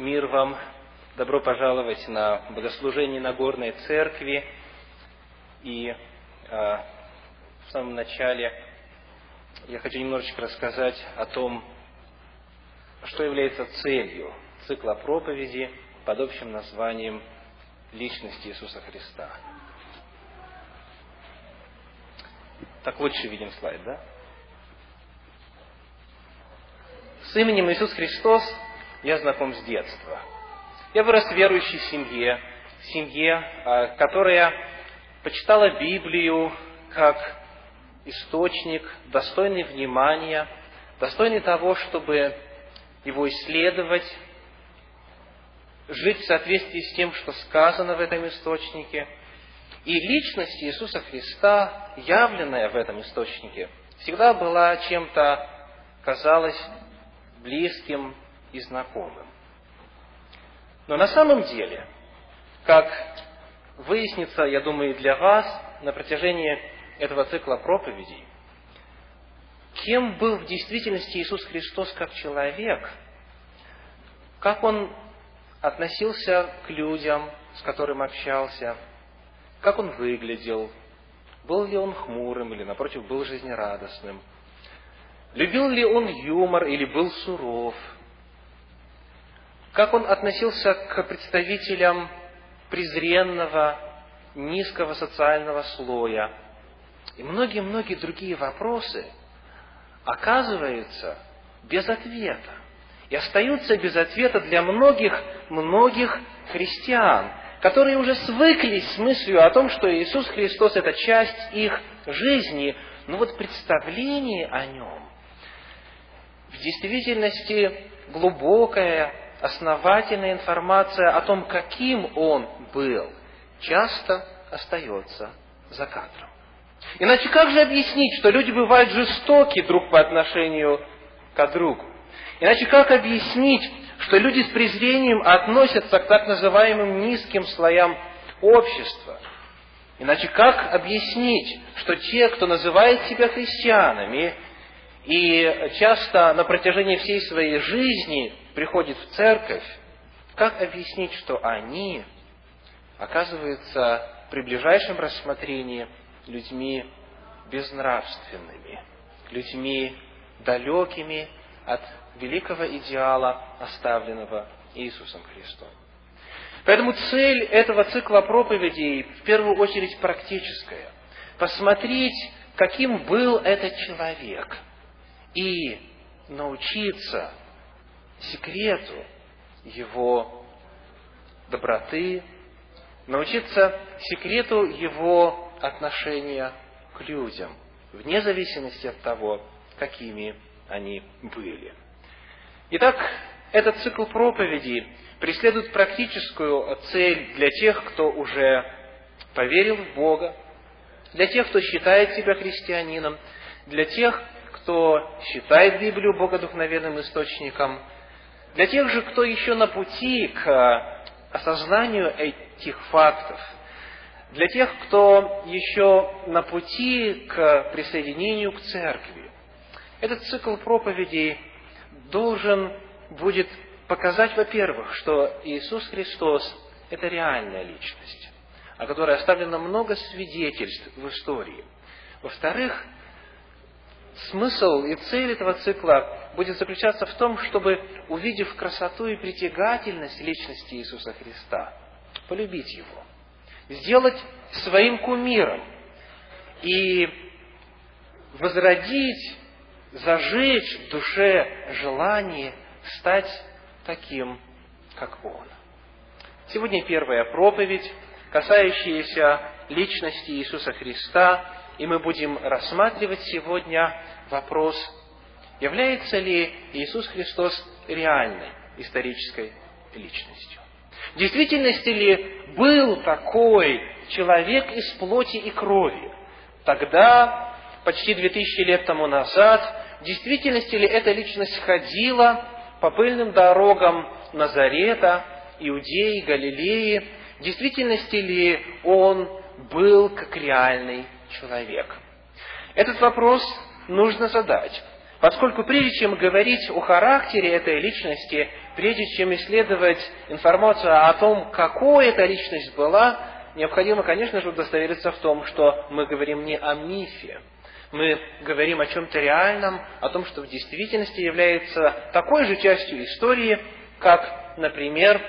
Мир вам! Добро пожаловать на богослужение Нагорной Церкви. И э, в самом начале я хочу немножечко рассказать о том, что является целью цикла проповеди под общим названием «Личность Иисуса Христа». Так лучше видим слайд, да? С именем Иисус Христос я знаком с детства. Я вырос в верующей семье, семье, а, которая почитала Библию как источник, достойный внимания, достойный того, чтобы его исследовать, жить в соответствии с тем, что сказано в этом источнике. И личность Иисуса Христа, явленная в этом источнике, всегда была чем-то, казалось, близким и знакомым. Но на самом деле, как выяснится, я думаю, и для вас на протяжении этого цикла проповедей, кем был в действительности Иисус Христос как человек, как Он относился к людям, с которым общался, как Он выглядел, был ли Он хмурым или, напротив, был жизнерадостным, любил ли Он юмор или был суров – как он относился к представителям презренного, низкого социального слоя. И многие-многие другие вопросы оказываются без ответа. И остаются без ответа для многих-многих христиан, которые уже свыклись с мыслью о том, что Иисус Христос – это часть их жизни, но вот представление о Нем в действительности глубокое, основательная информация о том, каким он был, часто остается за кадром. Иначе как же объяснить, что люди бывают жестоки друг по отношению к другу? Иначе как объяснить, что люди с презрением относятся к так называемым низким слоям общества? Иначе как объяснить, что те, кто называет себя христианами, и часто на протяжении всей своей жизни приходит в церковь, как объяснить, что они оказываются при ближайшем рассмотрении людьми безнравственными, людьми далекими от великого идеала, оставленного Иисусом Христом. Поэтому цель этого цикла проповедей в первую очередь практическая. Посмотреть, каким был этот человек, и научиться секрету его доброты, научиться секрету его отношения к людям, вне зависимости от того, какими они были. Итак, этот цикл проповедей преследует практическую цель для тех, кто уже поверил в Бога, для тех, кто считает себя христианином, для тех, кто считает Библию богодухновенным источником, для тех же, кто еще на пути к осознанию этих фактов, для тех, кто еще на пути к присоединению к церкви, этот цикл проповедей должен будет показать, во-первых, что Иисус Христос – это реальная личность, о которой оставлено много свидетельств в истории. Во-вторых, смысл и цель этого цикла будет заключаться в том, чтобы, увидев красоту и притягательность личности Иисуса Христа, полюбить Его, сделать своим кумиром и возродить, зажечь в душе желание стать таким, как Он. Сегодня первая проповедь, касающаяся личности Иисуса Христа, и мы будем рассматривать сегодня вопрос, является ли Иисус Христос реальной исторической личностью. В действительности ли был такой человек из плоти и крови? Тогда, почти две тысячи лет тому назад, в действительности ли эта личность ходила по пыльным дорогам Назарета, Иудеи, Галилеи? В действительности ли он был как реальный человек? Этот вопрос нужно задать, Поскольку прежде чем говорить о характере этой личности, прежде чем исследовать информацию о том, какой эта личность была, необходимо, конечно же, удостовериться в том, что мы говорим не о мифе. Мы говорим о чем-то реальном, о том, что в действительности является такой же частью истории, как, например,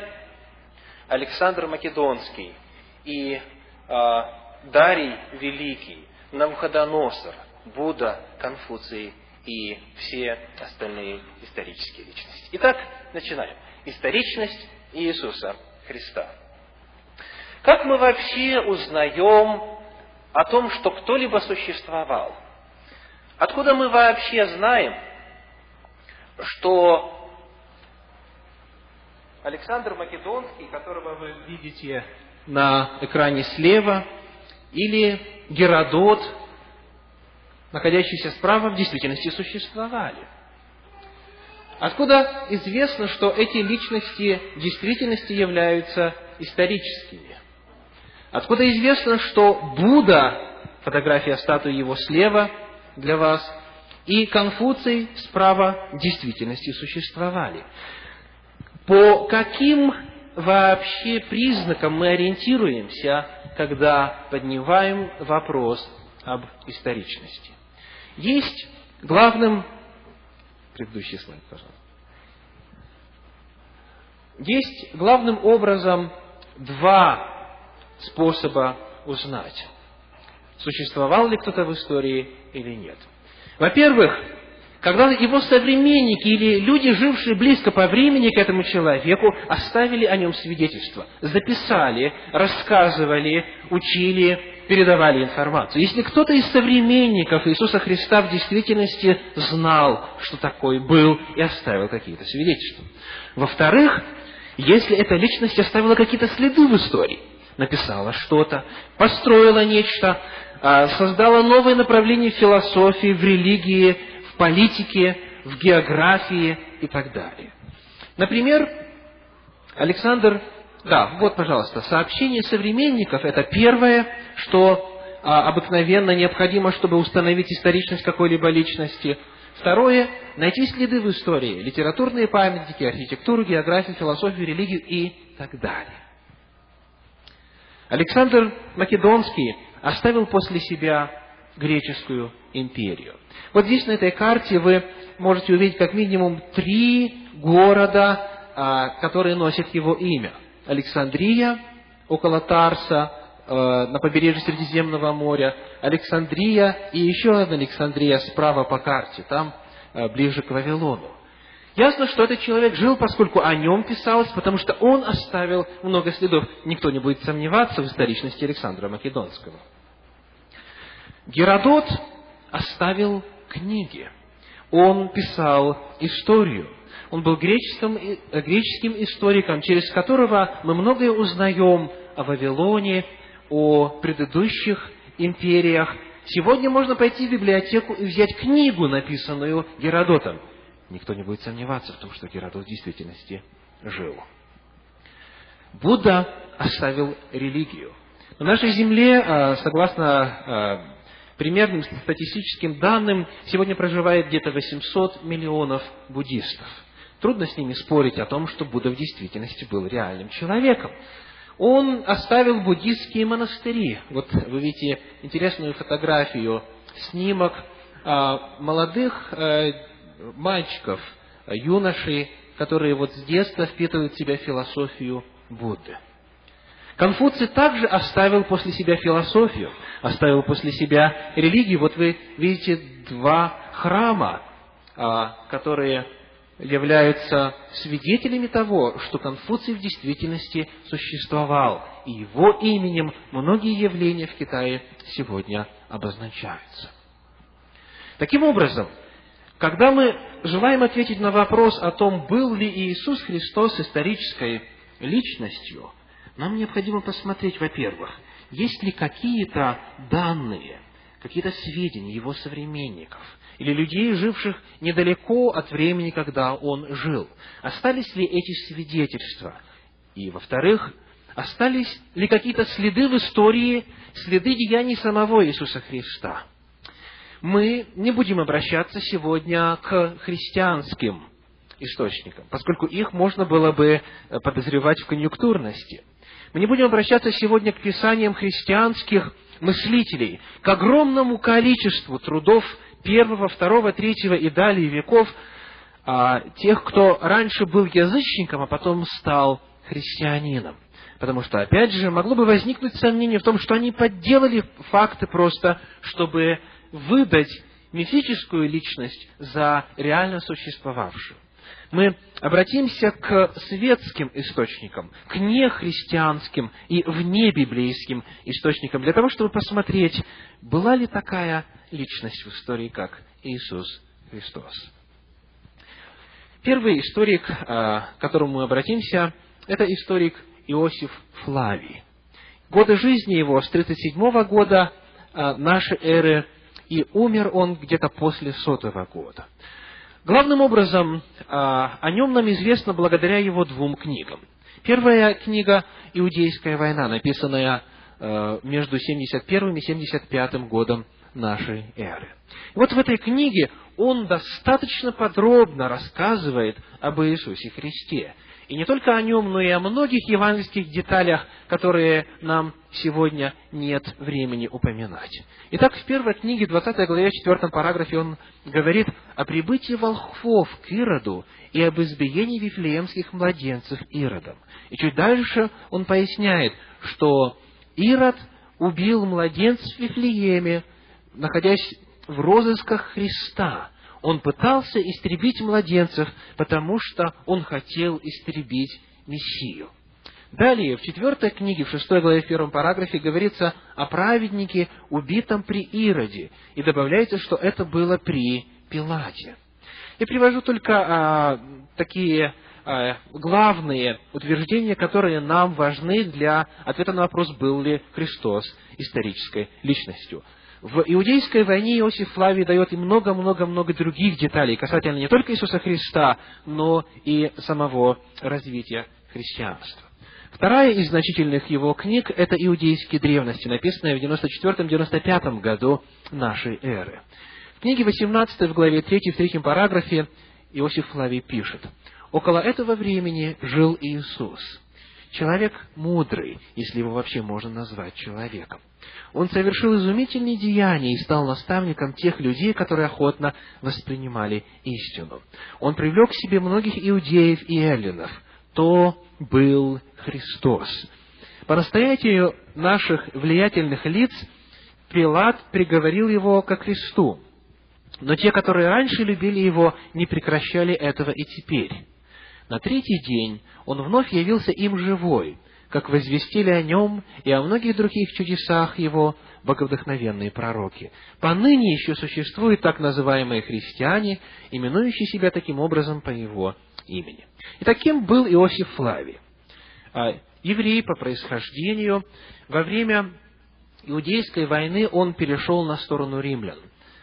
Александр Македонский и э, Дарий Великий, Навуходоносор, Будда, Конфуций и все остальные исторические личности. Итак, начинаем. Историчность Иисуса Христа. Как мы вообще узнаем о том, что кто-либо существовал? Откуда мы вообще знаем, что Александр Македонский, которого вы видите на экране слева, или Геродот, находящиеся справа, в действительности существовали. Откуда известно, что эти личности в действительности являются историческими? Откуда известно, что Будда, фотография статуи его слева для вас, и Конфуций справа в действительности существовали? По каким вообще признакам мы ориентируемся, когда поднимаем вопрос об историчности? Есть главным... Предыдущий слайд, пожалуйста. Есть главным образом два способа узнать, существовал ли кто-то в истории или нет. Во-первых, когда его современники или люди, жившие близко по времени к этому человеку, оставили о нем свидетельство, записали, рассказывали, учили, передавали информацию. Если кто-то из современников Иисуса Христа в действительности знал, что такой был, и оставил какие-то свидетельства. Во-вторых, если эта личность оставила какие-то следы в истории, написала что-то, построила нечто, а, создала новое направление в философии, в религии, политике, в географии и так далее. Например, Александр, да, вот, пожалуйста, сообщение современников – это первое, что а, обыкновенно необходимо, чтобы установить историчность какой-либо личности. Второе – найти следы в истории, литературные памятники, архитектуру, географию, философию, религию и так далее. Александр Македонский оставил после себя греческую империю. Вот здесь на этой карте вы можете увидеть как минимум три города, а, которые носят его имя. Александрия, около Тарса, э, на побережье Средиземного моря, Александрия и еще одна Александрия справа по карте, там э, ближе к Вавилону. Ясно, что этот человек жил, поскольку о нем писалось, потому что он оставил много следов. Никто не будет сомневаться в историчности Александра Македонского. Геродот оставил книги. Он писал историю. Он был греческим, э, греческим историком, через которого мы многое узнаем о Вавилоне, о предыдущих империях. Сегодня можно пойти в библиотеку и взять книгу, написанную Геродотом. Никто не будет сомневаться в том, что Геродот в действительности жил. Будда оставил религию. На нашей земле, а, согласно а, примерным статистическим данным, сегодня проживает где-то 800 миллионов буддистов. Трудно с ними спорить о том, что Будда в действительности был реальным человеком. Он оставил буддистские монастыри. Вот вы видите интересную фотографию, снимок а, молодых э, мальчиков, юношей, которые вот с детства впитывают в себя философию Будды. Конфуций также оставил после себя философию, оставил после себя религию. Вот вы видите два храма, а, которые являются свидетелями того, что Конфуций в действительности существовал, и его именем многие явления в Китае сегодня обозначаются. Таким образом, когда мы желаем ответить на вопрос о том, был ли Иисус Христос исторической личностью – нам необходимо посмотреть, во-первых, есть ли какие-то данные, какие-то сведения его современников или людей, живших недалеко от времени, когда он жил. Остались ли эти свидетельства? И, во-вторых, остались ли какие-то следы в истории, следы деяний самого Иисуса Христа? мы не будем обращаться сегодня к христианским источникам, поскольку их можно было бы э, подозревать в конъюнктурности. Мы не будем обращаться сегодня к писаниям христианских мыслителей, к огромному количеству трудов первого, второго, третьего и далее веков, а, тех, кто раньше был язычником, а потом стал христианином. Потому что, опять же, могло бы возникнуть сомнение в том, что они подделали факты просто, чтобы выдать мифическую личность за реально существовавшую. Мы обратимся к светским источникам, к нехристианским и внебиблейским источникам, для того, чтобы посмотреть, была ли такая личность в истории, как Иисус Христос. Первый историк, а, к которому мы обратимся, это историк Иосиф Флавий. Годы жизни его с 37 года а, нашей эры, и умер он где-то после сотого года. Главным образом а, о нем нам известно благодаря его двум книгам. Первая книга «Иудейская война», написанная а, между 71 и 75 годом нашей эры. И вот в этой книге он достаточно подробно рассказывает об Иисусе Христе. И не только о нем, но и о многих евангельских деталях, которые нам сегодня нет времени упоминать. Итак, в первой книге, 20 главе, 4 параграфе, он говорит о прибытии волхвов к Ироду и об избиении вифлеемских младенцев Иродом. И чуть дальше он поясняет, что Ирод убил младенцев в Вифлееме, находясь в розысках Христа – он пытался истребить младенцев, потому что он хотел истребить Мессию. Далее, в четвертой книге, в шестой главе, в первом параграфе, говорится о праведнике, убитом при Ироде, и добавляется, что это было при Пилате. Я привожу только а, такие а, главные утверждения, которые нам важны для ответа на вопрос, был ли Христос исторической личностью. В иудейской войне Иосиф Флавий дает и много-много-много других деталей касательно не только Иисуса Христа, но и самого развития христианства. Вторая из значительных его книг – это «Иудейские древности», написанная в 94-95 году нашей эры. В книге 18 в главе 3 в третьем параграфе Иосиф Флавий пишет, «Около этого времени жил Иисус, человек мудрый, если его вообще можно назвать человеком. Он совершил изумительные деяния и стал наставником тех людей, которые охотно воспринимали истину. Он привлек к себе многих иудеев и эллинов. То был Христос. По настоятию наших влиятельных лиц Пилат приговорил его ко Христу. Но те, которые раньше любили его, не прекращали этого и теперь. На третий день он вновь явился им живой – как возвестили о нем и о многих других чудесах его боговдохновенные пророки. Поныне еще существуют так называемые христиане, именующие себя таким образом по его имени. И таким был Иосиф Флавий. А, еврей по происхождению, во время Иудейской войны он перешел на сторону римлян,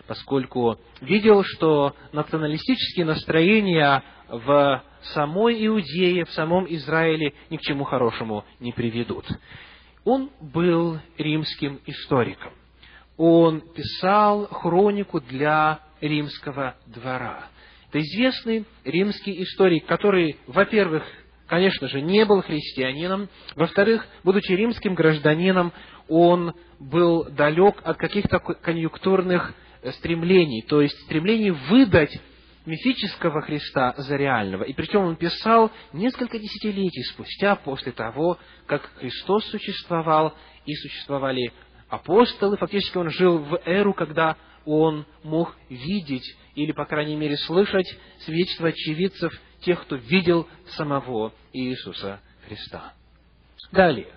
поскольку видел, что националистические настроения в самой Иудее, в самом Израиле ни к чему хорошему не приведут. Он был римским историком. Он писал хронику для римского двора. Это известный римский историк, который, во-первых, конечно же, не был христианином, во-вторых, будучи римским гражданином, он был далек от каких-то конъюнктурных стремлений, то есть стремлений выдать мифического Христа за реального. И причем он писал несколько десятилетий спустя, после того, как Христос существовал и существовали апостолы. Фактически он жил в эру, когда он мог видеть или, по крайней мере, слышать свидетельства очевидцев, тех, кто видел самого Иисуса Христа. Далее.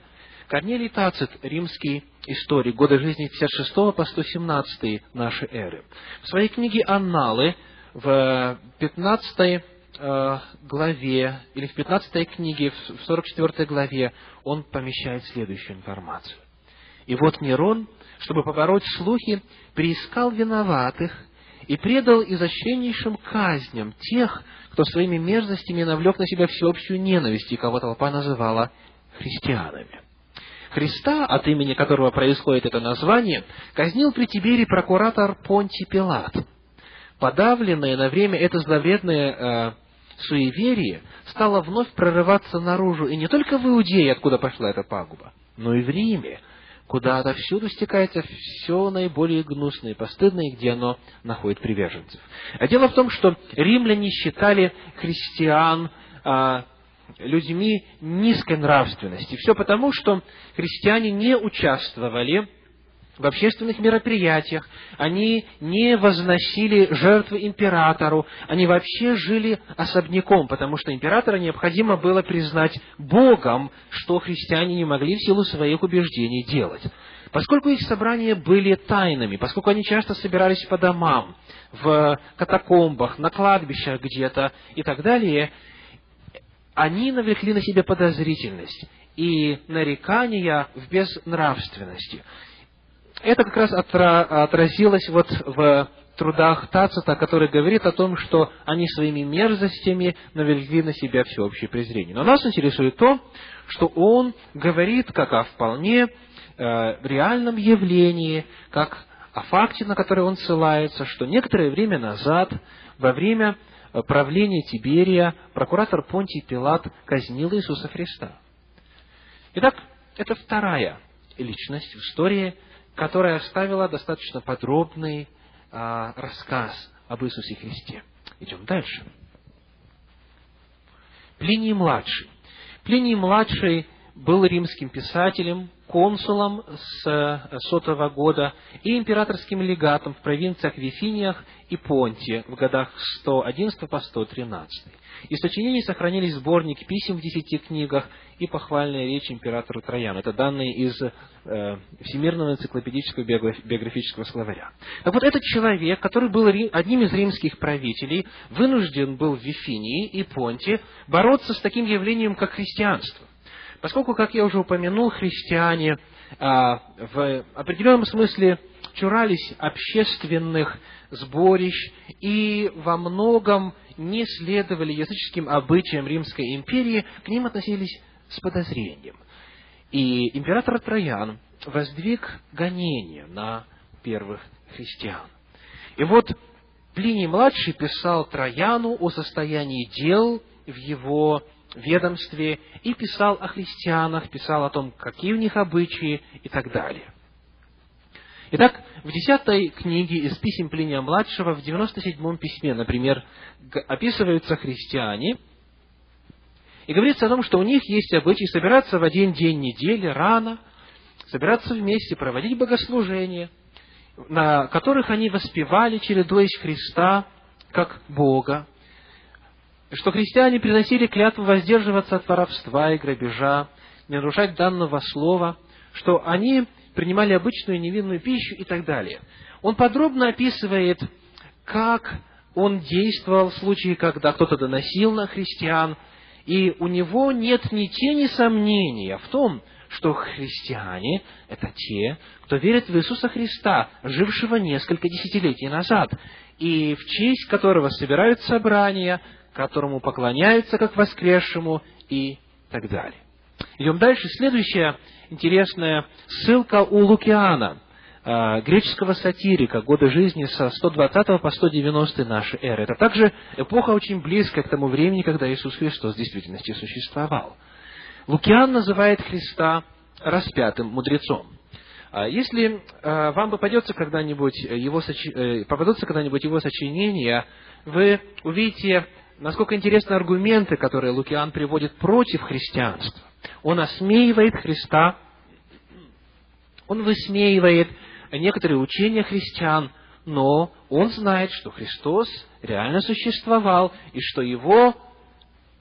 Корнелий Тацит, римский историк, годы жизни 56 по 117 нашей эры. В своей книге «Анналы» в 15 э, главе, или в 15 книге, в 44 главе, он помещает следующую информацию. И вот Нерон, чтобы побороть слухи, приискал виноватых и предал изощреннейшим казням тех, кто своими мерзостями навлек на себя всеобщую ненависть, и кого толпа называла христианами. Христа, от имени которого происходит это название, казнил при Тибере прокуратор Понтий Пилат. Подавленное на время это зловредное э, суеверие стало вновь прорываться наружу, и не только в Иудее, откуда пошла эта пагуба, но и в Риме, куда отовсюду стекается все наиболее гнусное и постыдное, где оно находит приверженцев. А дело в том, что римляне считали христиан а, людьми низкой нравственности. Все потому, что христиане не участвовали в общественных мероприятиях, они не возносили жертвы императору, они вообще жили особняком, потому что императора необходимо было признать Богом, что христиане не могли в силу своих убеждений делать. Поскольку их собрания были тайными, поскольку они часто собирались по домам, в катакомбах, на кладбищах где-то и так далее, они навлекли на себя подозрительность и нарекания в безнравственности. Это как раз отразилось вот в трудах Тацита, который говорит о том, что они своими мерзостями навели на себя всеобщее презрение. Но нас интересует то, что он говорит как о вполне э, реальном явлении, как о факте, на который он ссылается, что некоторое время назад, во время правления Тиберия, прокуратор Понтий Пилат казнил Иисуса Христа. Итак, это вторая личность в истории, которая оставила достаточно подробный а, рассказ об Иисусе Христе. Идем дальше. Плиний младший. Плиний младший был римским писателем, консулом с э, сотого года и императорским легатом в провинциях Вифиниях и Понте в годах 111 по 113. Из сочинений сохранились сборник писем в десяти книгах и похвальная речь императора Трояна. Это данные из э, Всемирного энциклопедического биографического словаря. Так вот, этот человек, который был одним из римских правителей, вынужден был в Вифинии и Понте бороться с таким явлением, как христианство. Поскольку, как я уже упомянул, христиане а, в определенном смысле чурались общественных сборищ и во многом не следовали языческим обычаям Римской империи, к ним относились с подозрением. И император Троян воздвиг гонение на первых христиан. И вот Плиний-младший писал Трояну о состоянии дел в его ведомстве и писал о христианах, писал о том, какие у них обычаи и так далее. Итак, в десятой книге из писем Плиния-младшего, в девяносто седьмом письме, например, описываются христиане, и говорится о том, что у них есть обычай собираться в один день недели рано, собираться вместе, проводить богослужения, на которых они воспевали, чередуясь Христа как Бога, что христиане приносили клятву воздерживаться от воровства и грабежа, не нарушать данного слова, что они принимали обычную невинную пищу и так далее. Он подробно описывает, как он действовал в случае, когда кто-то доносил на христиан, и у него нет ни тени сомнения в том, что христиане – это те, кто верит в Иисуса Христа, жившего несколько десятилетий назад, и в честь которого собирают собрания, которому поклоняются как воскресшему и так далее. Идем дальше. Следующая интересная ссылка у Лукиана, а, греческого сатирика, годы жизни со 120 по 190 нашей эры. Это также эпоха очень близкая к тому времени, когда Иисус Христос в действительности существовал. Лукиан называет Христа распятым мудрецом. А если а, вам попадется когда-нибудь его, э, попадутся когда-нибудь его сочинения, вы увидите насколько интересны аргументы, которые Лукиан приводит против христианства. Он осмеивает Христа, он высмеивает некоторые учения христиан, но он знает, что Христос реально существовал и что его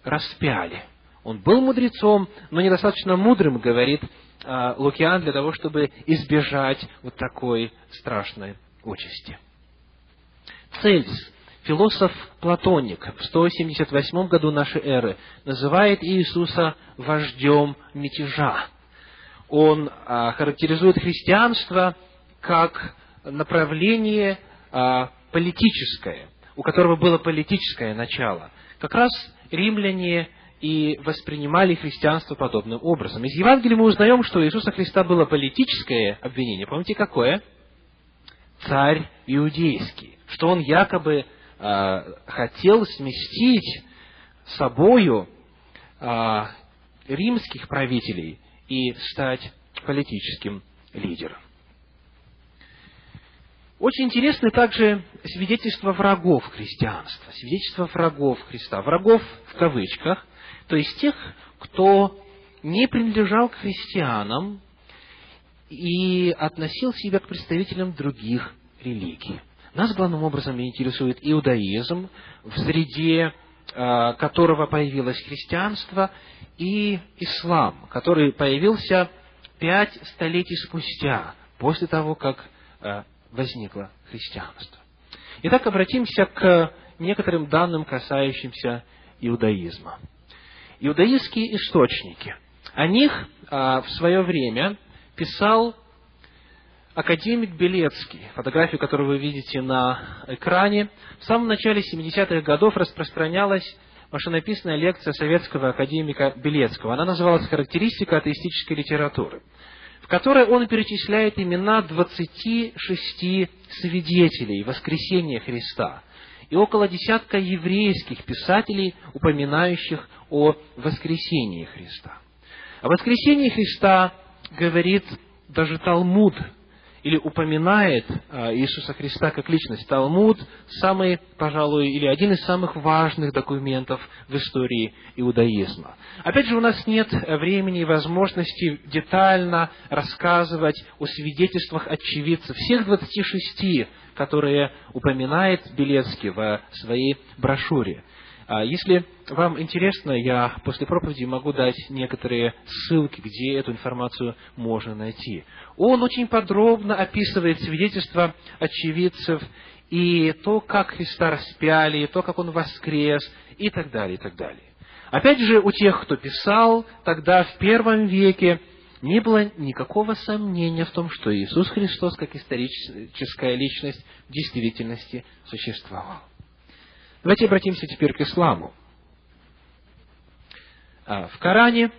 распяли. Он был мудрецом, но недостаточно мудрым, говорит а, Лукиан, для того, чтобы избежать вот такой страшной участи. Цельс философ Платоник в 178 году нашей эры называет Иисуса вождем мятежа. Он а, характеризует христианство как направление а, политическое, у которого было политическое начало. Как раз римляне и воспринимали христианство подобным образом. Из Евангелия мы узнаем, что у Иисуса Христа было политическое обвинение. Помните, какое? Царь иудейский. Что он якобы хотел сместить собою э, римских правителей и стать политическим лидером. Очень интересны также свидетельства врагов христианства, свидетельства врагов Христа, врагов в кавычках, то есть тех, кто не принадлежал к христианам и относил себя к представителям других религий. Нас главным образом интересует иудаизм, в среде э, которого появилось христианство, и ислам, который появился пять столетий спустя, после того, как э, возникло христианство. Итак, обратимся к некоторым данным, касающимся иудаизма. Иудаистские источники. О них а, в свое время писал академик Белецкий, фотографию которую вы видите на экране. В самом начале 70-х годов распространялась машинописная лекция советского академика Белецкого. Она называлась «Характеристика атеистической литературы» которой он перечисляет имена 26 свидетелей воскресения Христа и около десятка еврейских писателей, упоминающих о воскресении Христа. О воскресении Христа говорит даже Талмуд – или упоминает а, Иисуса Христа как личность. Талмуд самый, пожалуй, или один из самых важных документов в истории иудаизма. Опять же, у нас нет времени и возможности детально рассказывать о свидетельствах очевидцев, всех 26, которые упоминает Белецкий в своей брошюре. А если вам интересно, я после проповеди могу дать некоторые ссылки, где эту информацию можно найти. Он очень подробно описывает свидетельства очевидцев и то, как Христа распяли, и то, как Он воскрес, и так далее, и так далее. Опять же, у тех, кто писал тогда, в первом веке, не было никакого сомнения в том, что Иисус Христос, как историческая личность, в действительности существовал. Давайте обратимся теперь к исламу. А, в Коране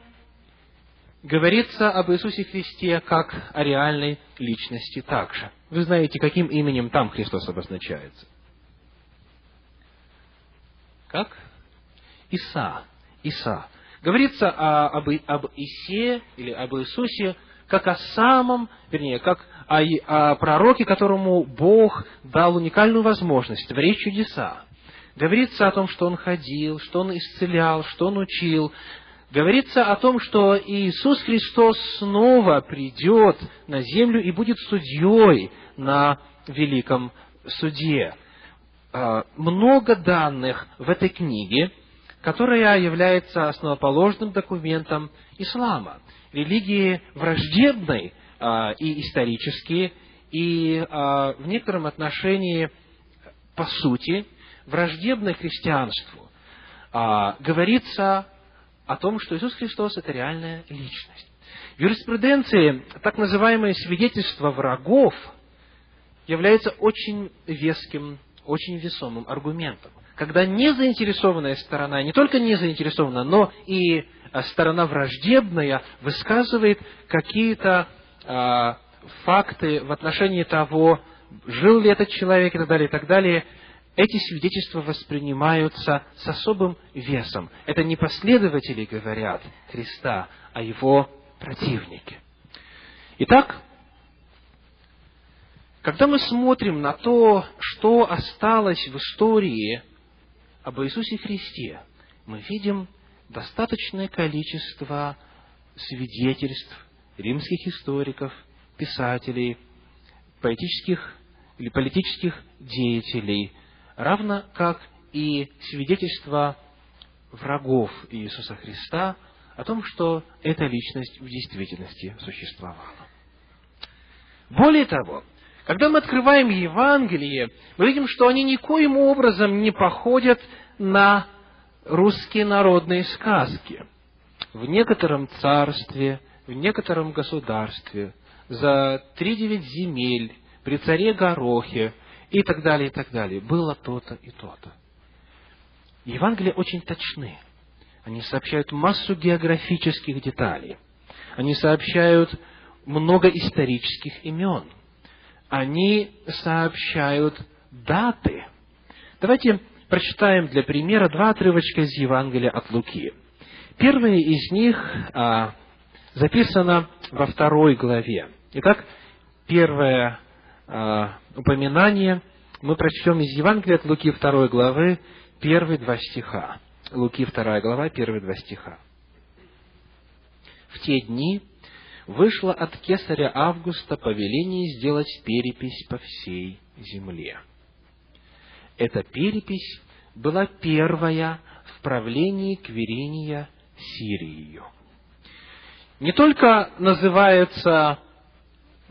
говорится об Иисусе Христе как о реальной личности также. Вы знаете, каким именем там Христос обозначается? Как? Иса. Иса. Говорится о, об, об Исе или об Иисусе как о самом, вернее, как о, о пророке, которому Бог дал уникальную возможность творить чудеса. Говорится о том, что Он ходил, что Он исцелял, что Он учил. Говорится о том, что Иисус Христос снова придет на землю и будет судьей на великом суде. А, много данных в этой книге, которая является основоположным документом ислама, религии враждебной а, и исторически, и а, в некотором отношении, по сути, враждебной христианству, а, говорится о том, что Иисус Христос – это реальная личность. В юриспруденции так называемое свидетельство врагов является очень веским, очень весомым аргументом. Когда незаинтересованная сторона, не только не заинтересована, но и а, сторона враждебная высказывает какие-то а, факты в отношении того, жил ли этот человек и так далее, и так далее, эти свидетельства воспринимаются с особым весом. Это не последователи говорят Христа, а его противники. Итак, когда мы смотрим на то, что осталось в истории об Иисусе Христе, мы видим достаточное количество свидетельств римских историков, писателей, поэтических или политических деятелей, равно как и свидетельство врагов Иисуса Христа о том, что эта личность в действительности существовала. Более того, когда мы открываем Евангелие, мы видим, что они никоим образом не походят на русские народные сказки. В некотором царстве, в некотором государстве, за три девять земель, при царе Горохе, и так далее, и так далее. Было то-то и то-то. Евангелия очень точны. Они сообщают массу географических деталей. Они сообщают много исторических имен. Они сообщают даты. Давайте прочитаем для примера два отрывочка из Евангелия от Луки. Первое из них а, записано во второй главе. Итак, первое а, упоминание мы прочтем из Евангелия от Луки второй главы, первые два стиха. Луки вторая глава, первые два стиха. В те дни вышло от кесаря Августа повеление сделать перепись по всей земле. Эта перепись была первая в правлении Квериния Сирию. Не только называются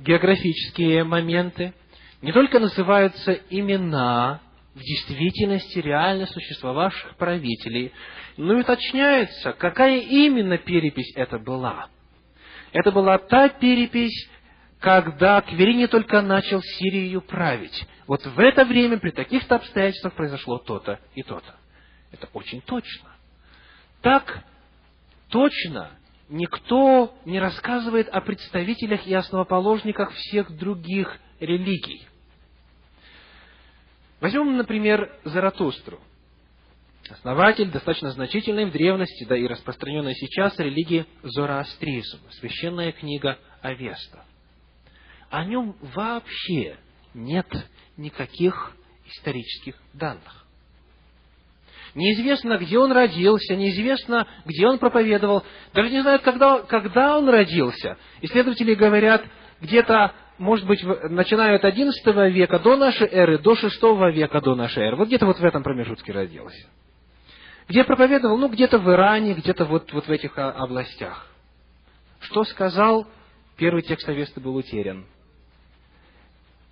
географические моменты, не только называются имена в действительности реально существовавших правителей, но и уточняется, какая именно перепись это была. Это была та перепись, когда Кверини только начал Сирию править. Вот в это время, при таких-то обстоятельствах произошло то-то и то-то. Это очень точно. Так точно никто не рассказывает о представителях и основоположниках всех других религий. Возьмем, например, Заратустру. Основатель достаточно значительной в древности, да и распространенной сейчас религии зороастризм, священная книга Авеста. О нем вообще нет никаких исторических данных. Неизвестно, где он родился, неизвестно, где он проповедовал. Даже не знают, когда, когда он родился. Исследователи говорят, где-то может быть, начиная от XI века до нашей эры, до VI века до нашей эры. Вот где-то вот в этом промежутке родился. Где проповедовал? Ну, где-то в Иране, где-то вот, вот в этих областях. Что сказал? Первый текст Авесты был утерян.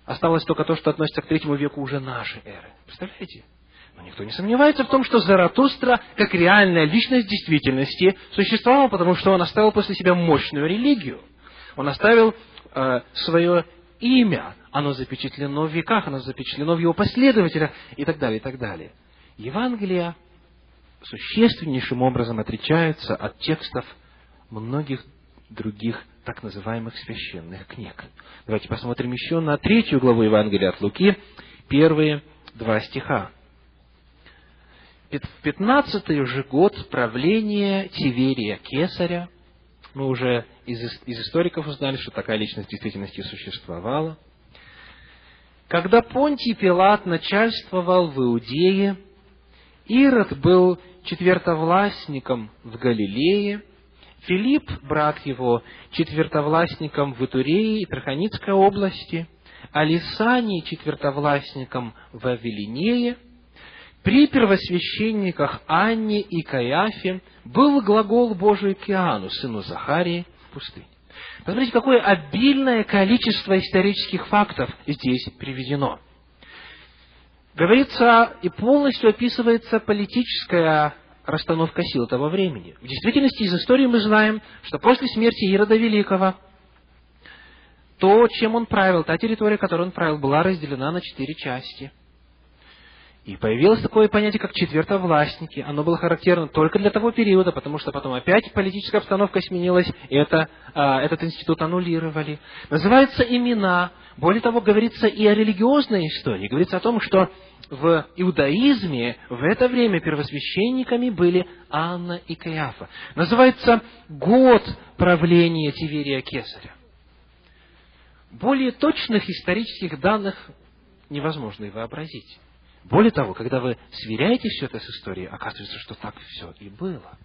Осталось только то, что относится к третьему веку уже нашей эры. Представляете? Но никто не сомневается в том, что Заратустра, как реальная личность действительности, существовал, потому что он оставил после себя мощную религию. Он оставил э, свое имя, оно запечатлено в веках, оно запечатлено в его последователях и так далее, и так далее. Евангелие существеннейшим образом отличается от текстов многих других так называемых священных книг. Давайте посмотрим еще на третью главу Евангелия от Луки, первые два стиха. В пятнадцатый же год правления Тиверия Кесаря, мы уже из, из историков узнали, что такая личность в действительности существовала. Когда Понтий Пилат начальствовал в Иудее, Ирод был четвертовластником в Галилее, Филипп, брат его, четвертовластником в Итурее и Траханицкой области, а Лисаний четвертовластником в Авелинее – при первосвященниках Анне и Каяфе был глагол Божий к Иоанну, сыну Захарии, в пустыне. Посмотрите, какое обильное количество исторических фактов здесь приведено. Говорится и полностью описывается политическая расстановка сил того времени. В действительности, из истории мы знаем, что после смерти Ирода Великого, то, чем он правил, та территория, которой он правил, была разделена на четыре части – и появилось такое понятие, как четвертовластники. Оно было характерно только для того периода, потому что потом опять политическая обстановка сменилась, и это, а, этот институт аннулировали. Называются имена. Более того, говорится и о религиозной истории. Говорится о том, что в иудаизме в это время первосвященниками были Анна и Каяфа. Называется год правления Тиверия Кесаря. Более точных исторических данных невозможно и вообразить. Более того, когда вы сверяете все это с историей, оказывается, что так все и было.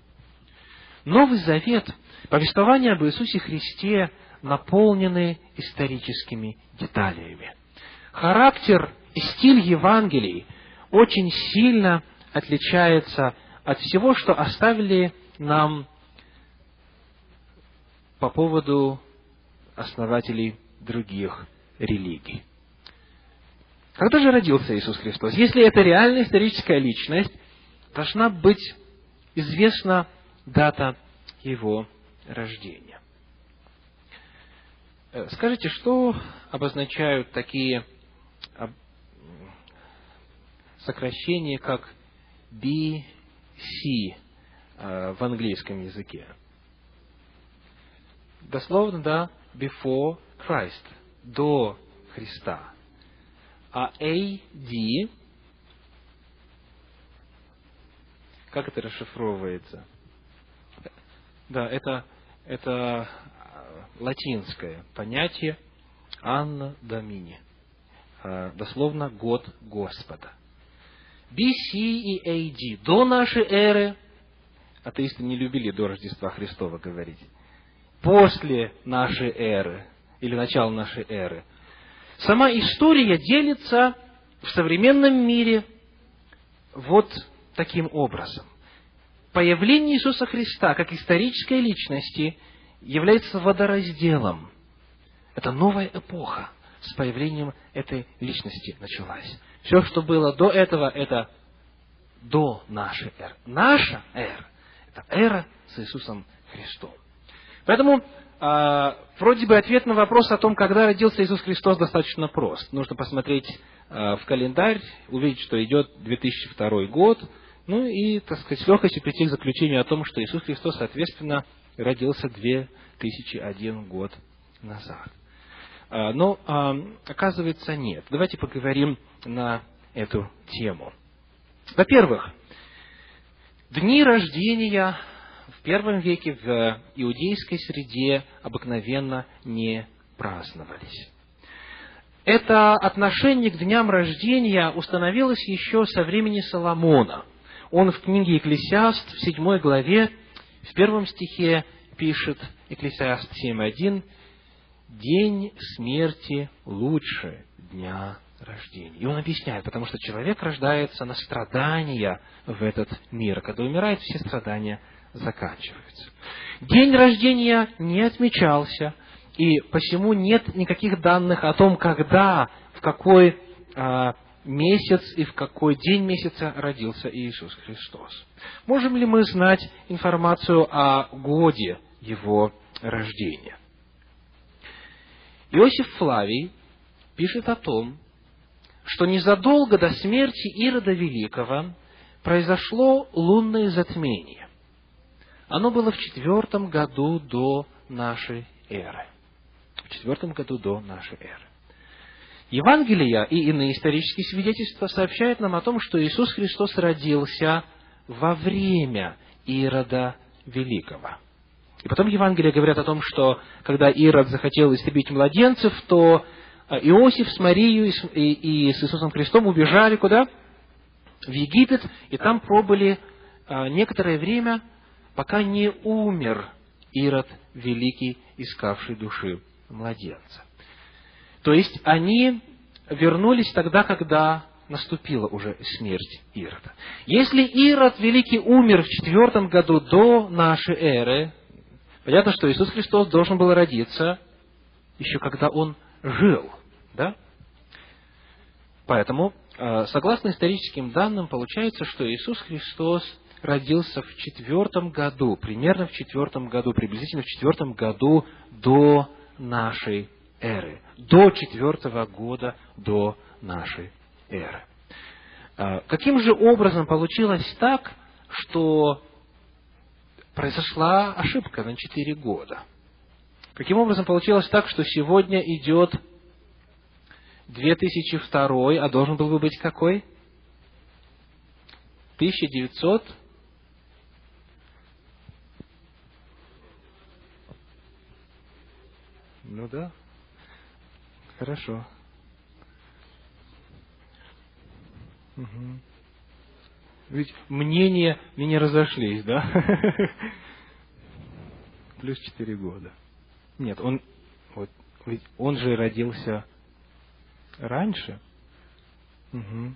Новый Завет, повествование об Иисусе Христе наполнены историческими деталями. Характер и стиль Евангелий очень сильно отличается от всего, что оставили нам по поводу основателей других религий. Когда же родился Иисус Христос? Если это реальная историческая личность, должна быть известна дата его рождения. Э, скажите, что обозначают такие сокращения, как BC, в английском языке. Дословно, да, before Christ, до Христа. А AD, как это расшифровывается? Да, это, это латинское понятие Анна Домини. Дословно год Господа. BC и AD, до нашей эры, атеисты не любили до Рождества Христова говорить, после нашей эры, или начала нашей эры. Сама история делится в современном мире вот таким образом. Появление Иисуса Христа как исторической личности является водоразделом. Это новая эпоха с появлением этой личности началась. Все, что было до этого, это до нашей эры. Наша эра – это эра с Иисусом Христом. Поэтому вроде бы ответ на вопрос о том, когда родился Иисус Христос, достаточно прост. Нужно посмотреть э, в календарь, увидеть, что идет 2002 год, ну и, так сказать, с легкостью прийти к заключению о том, что Иисус Христос, соответственно, родился 2001 год назад. Э, но, оказывается, нет. Давайте поговорим на эту тему. Во-первых, дни рождения в первом веке в иудейской среде обыкновенно не праздновались. Это отношение к дням рождения установилось еще со времени Соломона. Он в книге Екклесиаст в седьмой главе, в первом стихе пишет Екклесиаст 7.1 «День смерти лучше дня рождения». И он объясняет, потому что человек рождается на страдания в этот мир. Когда умирает, все страдания заканчиваются. День рождения не отмечался, и посему нет никаких данных о том, когда, в какой а, месяц и в какой день месяца родился Иисус Христос. Можем ли мы знать информацию о годе его рождения? Иосиф Флавий пишет о том, что незадолго до смерти Ирода Великого произошло лунное затмение. Оно было в четвертом году до нашей эры. В четвертом году до нашей эры. Евангелия и иные исторические свидетельства сообщают нам о том, что Иисус Христос родился во время Ирода Великого. И потом Евангелия говорят о том, что когда Ирод захотел истребить младенцев, то э, Иосиф с Марией и с Иисусом Христом убежали куда? В Египет, и там пробыли э, некоторое время – пока не умер Ирод Великий, искавший души младенца. То есть они вернулись тогда, когда наступила уже смерть Ирода. Если Ирод Великий умер в четвертом году до нашей эры, понятно, что Иисус Христос должен был родиться еще когда он жил. Да? Поэтому, э, согласно историческим данным, получается, что Иисус Христос родился в четвертом году, примерно в четвертом году, приблизительно в четвертом году до нашей эры, до четвертого года до нашей эры. А, каким же образом получилось так, что произошла ошибка на четыре года? Каким образом получилось так, что сегодня идет 2002, а должен был бы быть какой? 1900 Ну да. Хорошо. Угу. Ведь мнения не разошлись, да? Плюс четыре года. Нет, он, вот, ведь он же родился раньше. Угу.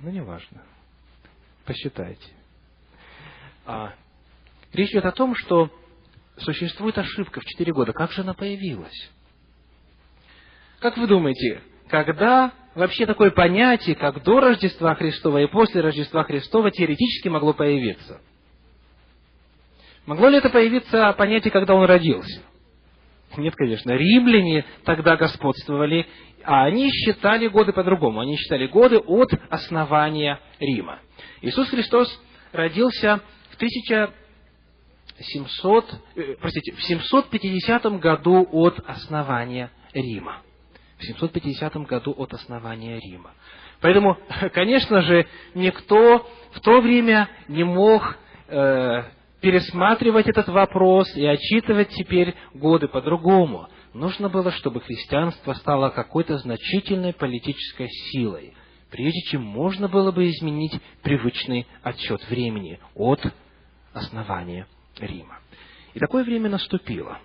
Ну, неважно. Посчитайте. А, речь идет о том, что существует ошибка в четыре года. Как же она появилась? Как вы думаете, когда вообще такое понятие, как до Рождества Христова и после Рождества Христова, теоретически могло появиться? Могло ли это появиться понятие, когда он родился? Нет, конечно. Римляне тогда господствовали, а они считали годы по-другому. Они считали годы от основания Рима. Иисус Христос родился в 1700, э, простите, в 750 году от основания Рима. В 750 году от основания Рима. Поэтому, конечно же, никто в то время не мог э, пересматривать этот вопрос и отчитывать теперь годы по-другому. Нужно было, чтобы христианство стало какой-то значительной политической силой, прежде чем можно было бы изменить привычный отсчет времени от основания Рима. И такое время наступило.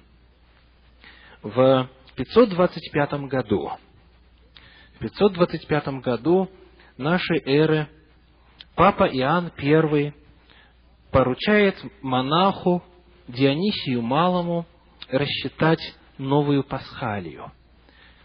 В 525 году, в 525 году нашей эры Папа Иоанн I поручает монаху Дионисию Малому рассчитать новую пасхалию.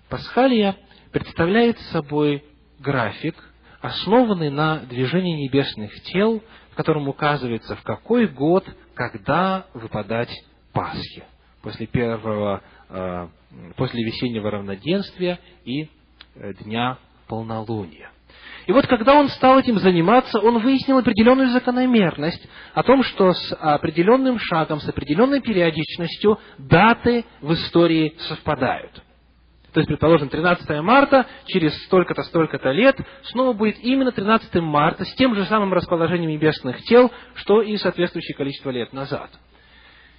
Пасхалия представляет собой график, основанный на движении небесных тел, в котором указывается, в какой год, когда выпадать Пасхи. После первого, э, после весеннего равноденствия и э, дня полнолуния. И вот когда он стал этим заниматься, он выяснил определенную закономерность о том, что с определенным шагом, с определенной периодичностью даты в истории совпадают. То есть, предположим, 13 марта, через столько-то, столько-то лет, снова будет именно 13 марта, с тем же самым расположением небесных тел, что и соответствующее количество лет назад.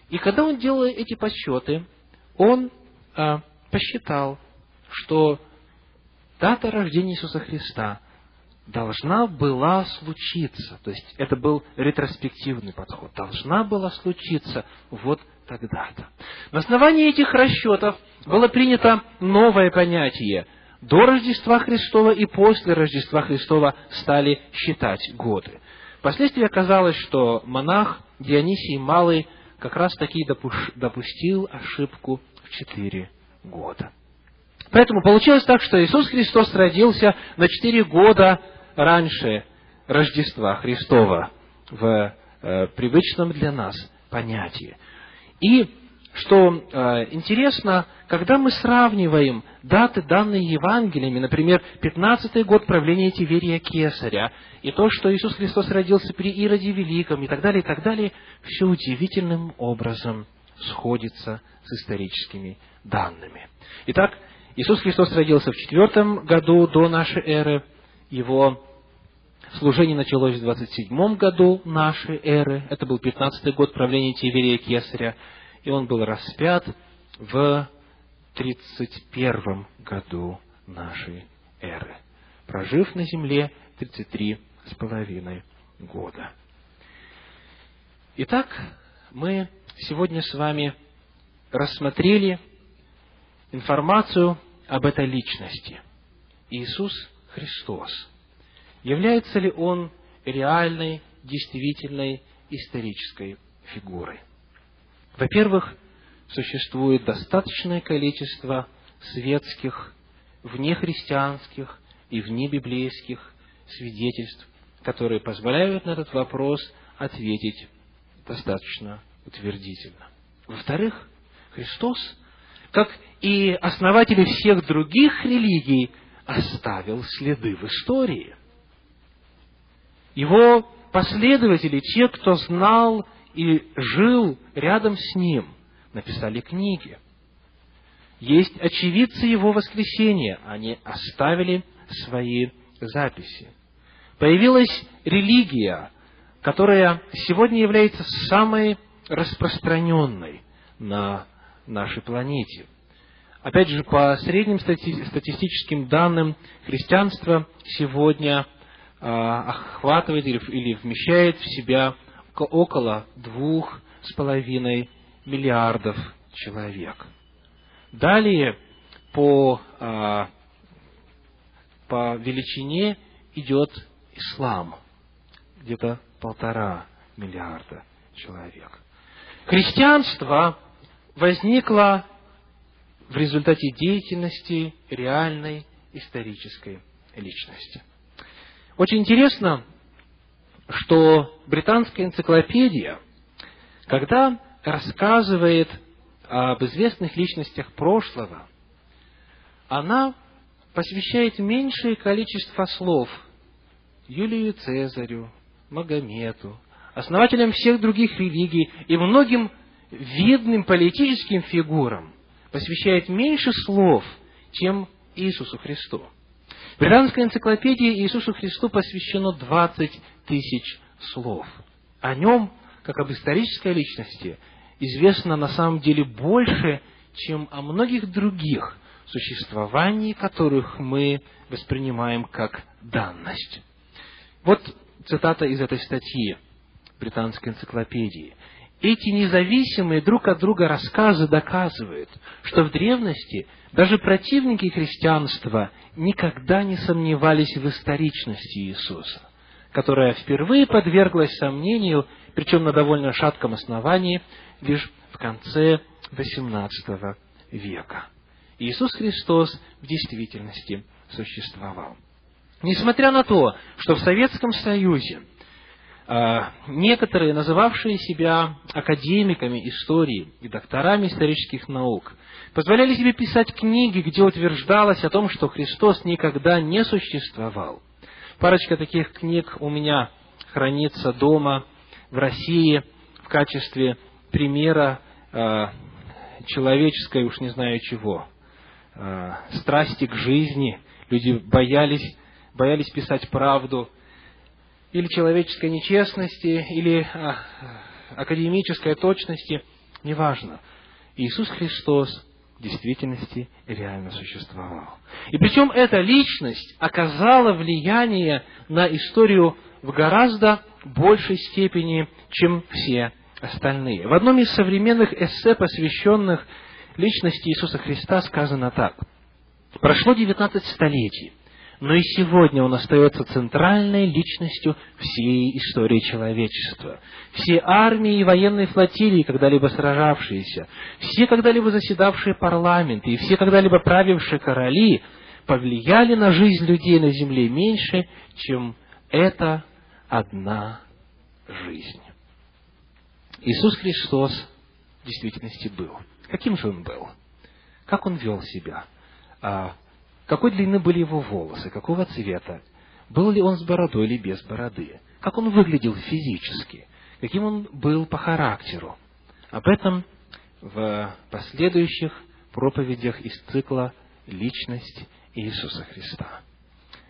И когда он делал эти подсчеты, он а, посчитал, что дата рождения Иисуса Христа – должна была случиться, то есть это был ретроспективный подход, должна была случиться вот тогда-то. На основании этих расчетов было принято новое понятие. До Рождества Христова и после Рождества Христова стали считать годы. Впоследствии оказалось, что монах Дионисий Малый как раз таки допустил ошибку в четыре года. Поэтому получилось так, что Иисус Христос родился на четыре года раньше Рождества Христова в э, привычном для нас понятии. И что э, интересно, когда мы сравниваем даты, данные Евангелиями, например, 15-й год правления Тиверия Кесаря, и то, что Иисус Христос родился при Ироде Великом, и так далее, и так далее, все удивительным образом сходится с историческими данными. Итак, Иисус Христос родился в четвертом году до нашей эры, его служение началось в 27 году нашей эры, это был 15 год правления Тиверия Кесаря, и он был распят в 31 году нашей эры, прожив на земле 33 с половиной года. Итак, мы сегодня с вами рассмотрели информацию об этой личности. Иисус Христос. Является ли он реальной, действительной исторической фигурой? Во-первых, существует достаточное количество светских, внехристианских и внебиблейских свидетельств, которые позволяют на этот вопрос ответить достаточно утвердительно. Во-вторых, Христос, как и основатели всех других религий, оставил следы в истории. Его последователи, те, кто знал и жил рядом с ним, написали книги. Есть очевидцы его воскресения, они оставили свои записи. Появилась религия, которая сегодня является самой распространенной на нашей планете. Опять же, по средним статистическим данным, христианство сегодня а, охватывает или, или вмещает в себя около двух с половиной миллиардов человек. Далее по, а, по величине идет ислам, где-то полтора миллиарда человек. Христианство возникло в результате деятельности реальной исторической личности. Очень интересно, что британская энциклопедия, когда рассказывает об известных личностях прошлого, она посвящает меньшее количество слов Юлию Цезарю, Магомету, основателям всех других религий и многим видным политическим фигурам посвящает меньше слов, чем Иисусу Христу. В Британской энциклопедии Иисусу Христу посвящено 20 тысяч слов. О нем, как об исторической личности, известно на самом деле больше, чем о многих других, существовании которых мы воспринимаем как данность. Вот цитата из этой статьи британской энциклопедии. Эти независимые друг от друга рассказы доказывают, что в древности даже противники христианства никогда не сомневались в историчности Иисуса, которая впервые подверглась сомнению, причем на довольно шатком основании, лишь в конце XVIII века. Иисус Христос в действительности существовал. Несмотря на то, что в Советском Союзе некоторые, называвшие себя академиками истории и докторами исторических наук, позволяли себе писать книги, где утверждалось о том, что Христос никогда не существовал. Парочка таких книг у меня хранится дома в России в качестве примера э, человеческой, уж не знаю чего, э, страсти к жизни. Люди боялись, боялись писать правду – или человеческой нечестности, или а, академической точности, неважно. Иисус Христос в действительности реально существовал. И причем эта личность оказала влияние на историю в гораздо большей степени, чем все остальные. В одном из современных эссе, посвященных личности Иисуса Христа, сказано так. Прошло 19 столетий, но и сегодня он остается центральной личностью всей истории человечества. Все армии и военные флотилии, когда-либо сражавшиеся, все когда-либо заседавшие парламенты и все когда-либо правившие короли повлияли на жизнь людей на земле меньше, чем эта одна жизнь. Иисус Христос в действительности был. Каким же он был? Как он вел себя? Какой длины были его волосы, какого цвета, был ли он с бородой или без бороды, как он выглядел физически, каким он был по характеру. Об этом в последующих проповедях из цикла «Личность Иисуса Христа».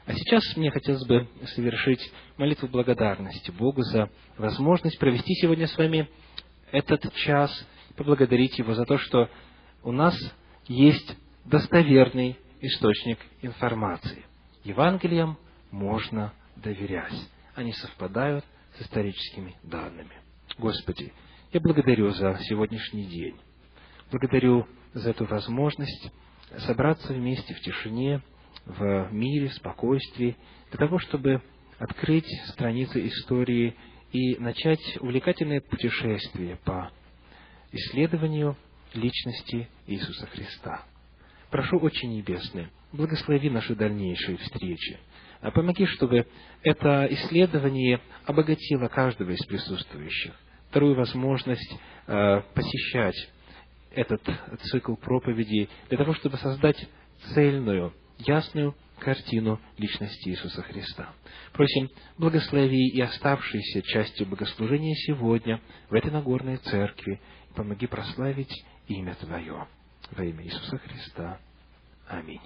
А сейчас мне хотелось бы совершить молитву благодарности Богу за возможность провести сегодня с вами этот час, поблагодарить Его за то, что у нас есть достоверный источник информации. Евангелиям можно доверять. Они совпадают с историческими данными. Господи, я благодарю за сегодняшний день. Благодарю за эту возможность собраться вместе в тишине, в мире, в спокойствии, для того, чтобы открыть страницы истории и начать увлекательное путешествие по исследованию личности Иисуса Христа. Прошу, очень Небесный, благослови наши дальнейшие встречи. А помоги, чтобы это исследование обогатило каждого из присутствующих. Вторую возможность э, посещать этот цикл проповедей для того, чтобы создать цельную, ясную картину личности Иисуса Христа. Просим, благослови и оставшиеся части богослужения сегодня в этой Нагорной Церкви помоги прославить имя Твое во имя Иисуса Христа. Аминь.